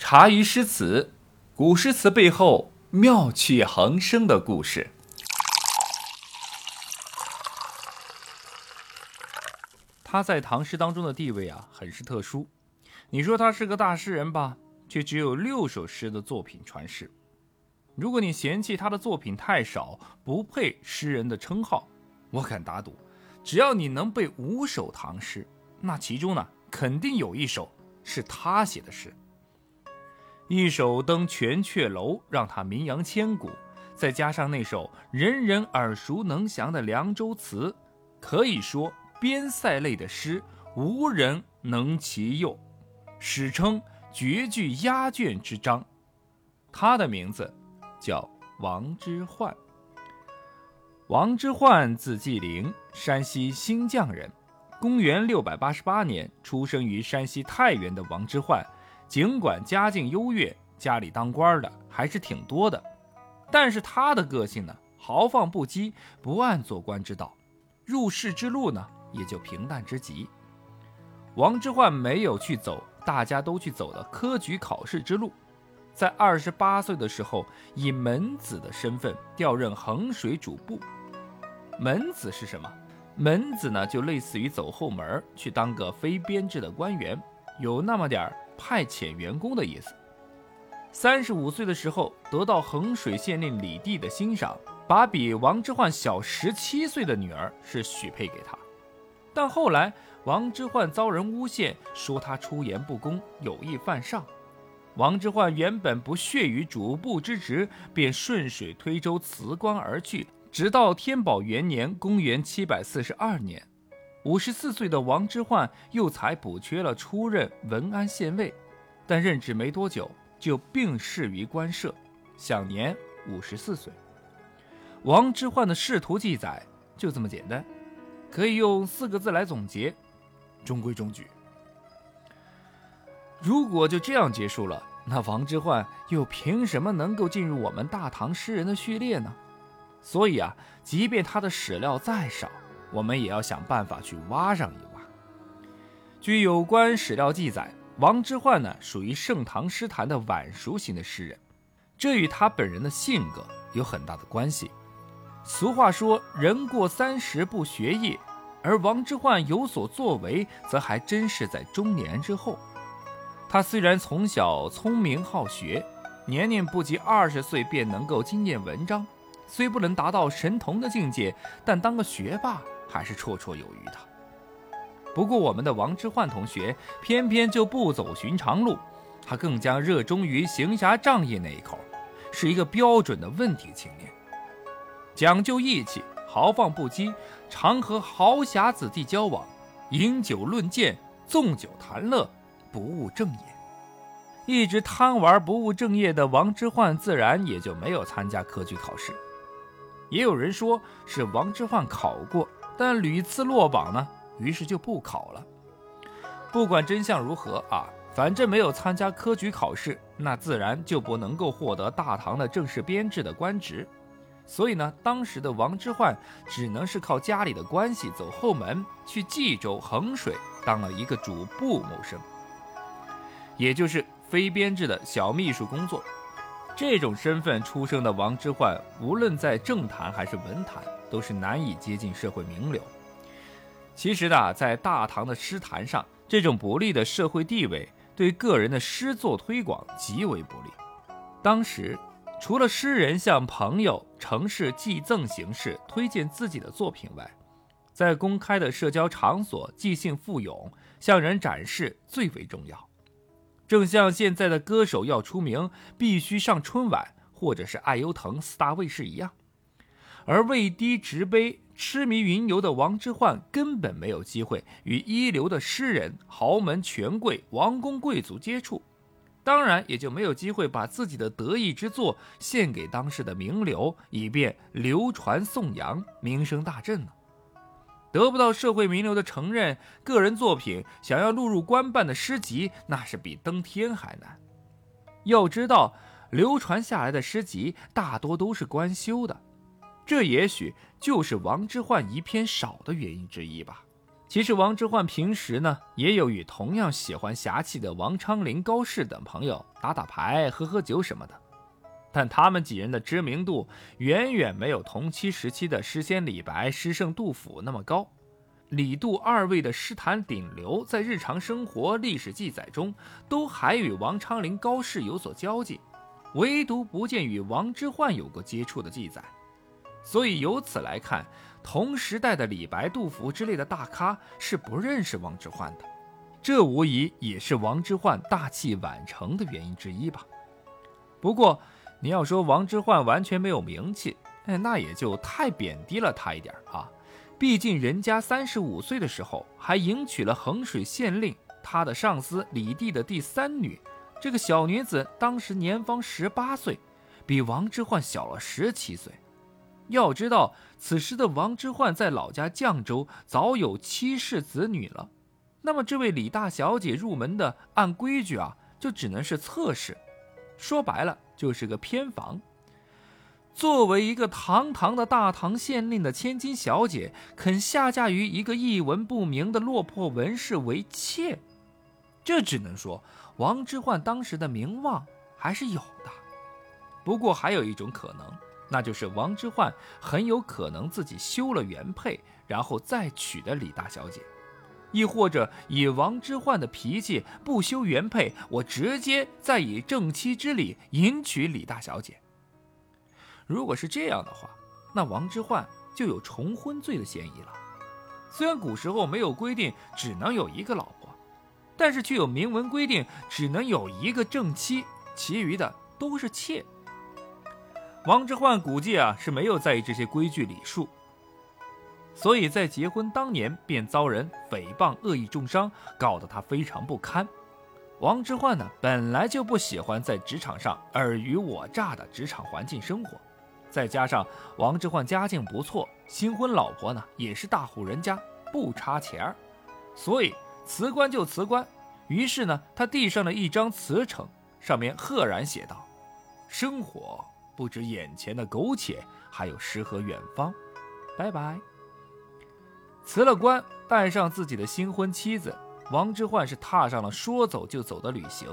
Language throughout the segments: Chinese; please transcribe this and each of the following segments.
茶余诗词，古诗词背后妙趣横生的故事。他在唐诗当中的地位啊，很是特殊。你说他是个大诗人吧，却只有六首诗的作品传世。如果你嫌弃他的作品太少，不配诗人的称号，我敢打赌，只要你能背五首唐诗，那其中呢，肯定有一首是他写的诗。一首登鹳雀楼，让他名扬千古，再加上那首人人耳熟能详的《凉州词》，可以说边塞类的诗无人能其右，史称绝句压卷之章。他的名字叫王之涣。王之涣字季陵，山西新绛人。公元六百八十八年出生于山西太原的王之涣。尽管家境优越，家里当官的还是挺多的，但是他的个性呢，豪放不羁，不按做官之道，入仕之路呢，也就平淡之极。王之涣没有去走大家都去走的科举考试之路，在二十八岁的时候，以门子的身份调任衡水主簿。门子是什么？门子呢，就类似于走后门去当个非编制的官员，有那么点儿。派遣员工的意思。三十五岁的时候，得到衡水县令李帝的欣赏，把比王之涣小十七岁的女儿是许配给他。但后来王之涣遭人诬陷，说他出言不公，有意犯上。王之涣原本不屑于主簿之职，便顺水推舟辞官而去。直到天宝元年（公元七百四十二年）。五十四岁的王之涣又才补缺了出任文安县尉，但任职没多久就病逝于官舍，享年五十四岁。王之涣的仕途记载就这么简单，可以用四个字来总结：中规中矩。如果就这样结束了，那王之涣又凭什么能够进入我们大唐诗人的序列呢？所以啊，即便他的史料再少，我们也要想办法去挖上一挖。据有关史料记载，王之涣呢属于盛唐诗坛的晚熟型的诗人，这与他本人的性格有很大的关系。俗话说“人过三十不学艺”，而王之涣有所作为，则还真是在中年之后。他虽然从小聪明好学，年年不及二十岁便能够惊艳文章，虽不能达到神童的境界，但当个学霸。还是绰绰有余的。不过，我们的王之涣同学偏偏就不走寻常路，他更加热衷于行侠仗义那一口，是一个标准的问题青年，讲究义气，豪放不羁，常和豪侠子弟交往，饮酒论剑，纵酒谈乐，不务正业。一直贪玩不务正业的王之涣，自然也就没有参加科举考试。也有人说是王之涣考过。但屡次落榜呢，于是就不考了。不管真相如何啊，反正没有参加科举考试，那自然就不能够获得大唐的正式编制的官职。所以呢，当时的王之涣只能是靠家里的关系走后门，去冀州衡水当了一个主簿谋生，也就是非编制的小秘书工作。这种身份出生的王之涣，无论在政坛还是文坛。都是难以接近社会名流。其实呢，在大唐的诗坛上，这种不利的社会地位对个人的诗作推广极为不利。当时，除了诗人向朋友、城市寄赠形式推荐自己的作品外，在公开的社交场所即兴赋咏，向人展示最为重要。正像现在的歌手要出名，必须上春晚或者是爱优腾四大卫视一样。而位低职卑、痴迷云游的王之涣根本没有机会与一流的诗人、豪门权贵、王公贵族接触，当然也就没有机会把自己的得意之作献给当时的名流，以便流传颂扬、名声大振了。得不到社会名流的承认，个人作品想要录入官办的诗集，那是比登天还难。要知道，流传下来的诗集大多都是官修的。这也许就是王之涣遗篇少的原因之一吧。其实王之涣平时呢，也有与同样喜欢侠气的王昌龄、高适等朋友打打牌、喝喝酒什么的，但他们几人的知名度远远没有同期时期的诗仙李白、诗圣杜甫那么高。李杜二位的诗坛顶流，在日常生活、历史记载中，都还与王昌龄、高适有所交集，唯独不见与王之涣有过接触的记载。所以由此来看，同时代的李白、杜甫之类的大咖是不认识王之涣的，这无疑也是王之涣大器晚成的原因之一吧。不过，你要说王之涣完全没有名气，哎，那也就太贬低了他一点啊。毕竟人家三十五岁的时候还迎娶了衡水县令他的上司李帝的第三女，这个小女子当时年方十八岁，比王之涣小了十七岁。要知道，此时的王之涣在老家绛州早有妻室子女了，那么这位李大小姐入门的，按规矩啊，就只能是侧室，说白了就是个偏房。作为一个堂堂的大唐县令的千金小姐，肯下嫁于一个一文不名的落魄文士为妾，这只能说王之涣当时的名望还是有的。不过还有一种可能。那就是王之涣很有可能自己休了原配，然后再娶的李大小姐，亦或者以王之涣的脾气不休原配，我直接再以正妻之礼迎娶李大小姐。如果是这样的话，那王之涣就有重婚罪的嫌疑了。虽然古时候没有规定只能有一个老婆，但是却有明文规定只能有一个正妻，其余的都是妾。王之涣估计啊是没有在意这些规矩礼数，所以在结婚当年便遭人诽谤、恶意重伤，搞得他非常不堪。王之涣呢本来就不喜欢在职场上尔虞我诈的职场环境生活，再加上王之涣家境不错，新婚老婆呢也是大户人家，不差钱儿，所以辞官就辞官。于是呢，他递上了一张辞呈，上面赫然写道：“生活。”不止眼前的苟且，还有诗和远方。拜拜。辞了官，带上自己的新婚妻子，王之涣是踏上了说走就走的旅行。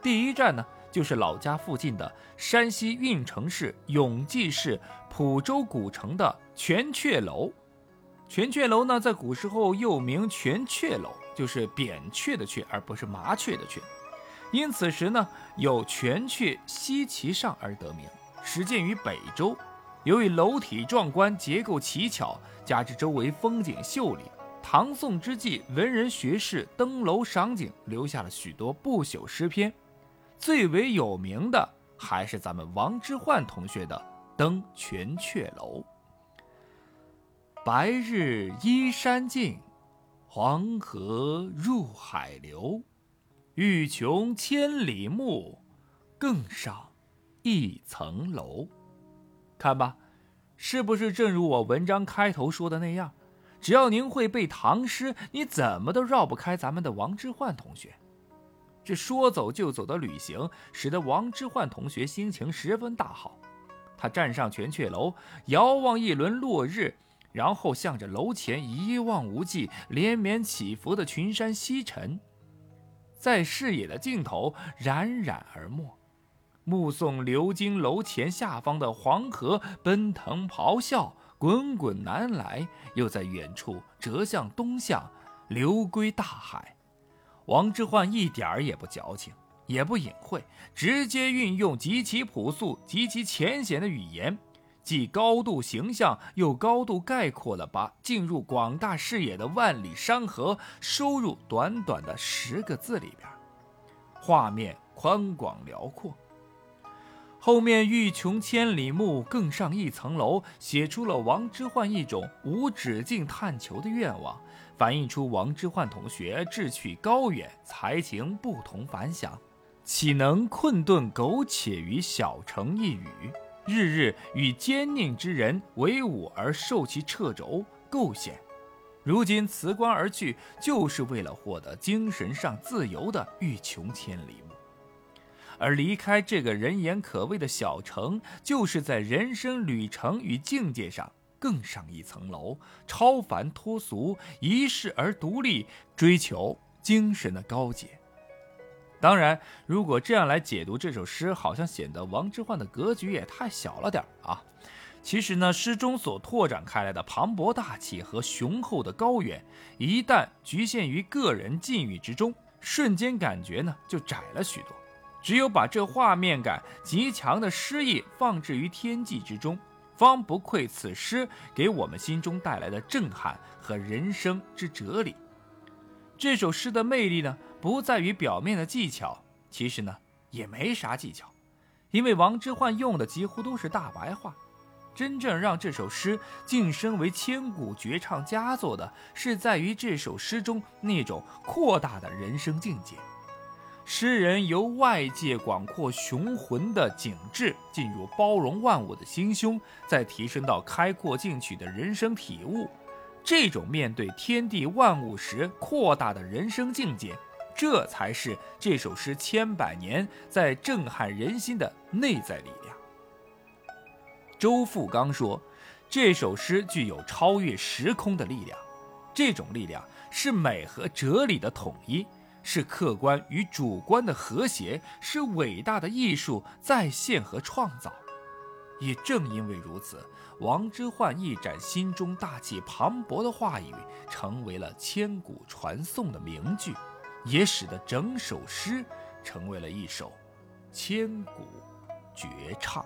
第一站呢，就是老家附近的山西运城市永济市蒲州古城的全阙楼。全阙楼呢，在古时候又名全阙楼，就是扁鹊的鹊，而不是麻雀的雀。因此时呢，有全阙西其上而得名。始建于北周，由于楼体壮观、结构奇巧，加之周围风景秀丽，唐宋之际文人学士登楼赏景，留下了许多不朽诗篇。最为有名的还是咱们王之涣同学的《登鹳雀楼》：“白日依山尽，黄河入海流。欲穷千里目，更上。”一层楼，看吧，是不是正如我文章开头说的那样？只要您会背唐诗，你怎么都绕不开咱们的王之涣同学。这说走就走的旅行，使得王之涣同学心情十分大好。他站上全阙楼，遥望一轮落日，然后向着楼前一望无际、连绵起伏的群山西沉，在视野的尽头冉冉而没。目送流经楼前下方的黄河奔腾咆哮，滚滚南来，又在远处折向东向，流归大海。王之涣一点儿也不矫情，也不隐晦，直接运用极其朴素、极其浅显的语言，既高度形象，又高度概括了把进入广大视野的万里山河收入短短的十个字里边，画面宽广辽阔。后面欲穷千里目，更上一层楼，写出了王之涣一种无止境探求的愿望，反映出王之涣同学志趣高远，才情不同凡响，岂能困顿苟且于小城一隅，日日与奸佞之人为伍而受其掣肘构陷？如今辞官而去，就是为了获得精神上自由的欲穷千里目。而离开这个人言可畏的小城，就是在人生旅程与境界上更上一层楼，超凡脱俗，一世而独立，追求精神的高洁。当然，如果这样来解读这首诗，好像显得王之涣的格局也太小了点啊。其实呢，诗中所拓展开来的磅礴大气和雄厚的高远，一旦局限于个人境遇之中，瞬间感觉呢就窄了许多。只有把这画面感极强的诗意放置于天际之中，方不愧此诗给我们心中带来的震撼和人生之哲理。这首诗的魅力呢，不在于表面的技巧，其实呢也没啥技巧，因为王之涣用的几乎都是大白话。真正让这首诗晋升为千古绝唱佳作的，是在于这首诗中那种扩大的人生境界。诗人由外界广阔雄浑的景致，进入包容万物的心胸，再提升到开阔进取的人生体悟。这种面对天地万物时扩大的人生境界，这才是这首诗千百年在震撼人心的内在力量。周富刚说：“这首诗具有超越时空的力量，这种力量是美和哲理的统一。”是客观与主观的和谐，是伟大的艺术再现和创造。也正因为如此，王之涣一展心中大气磅礴的话语，成为了千古传颂的名句，也使得整首诗成为了一首千古绝唱。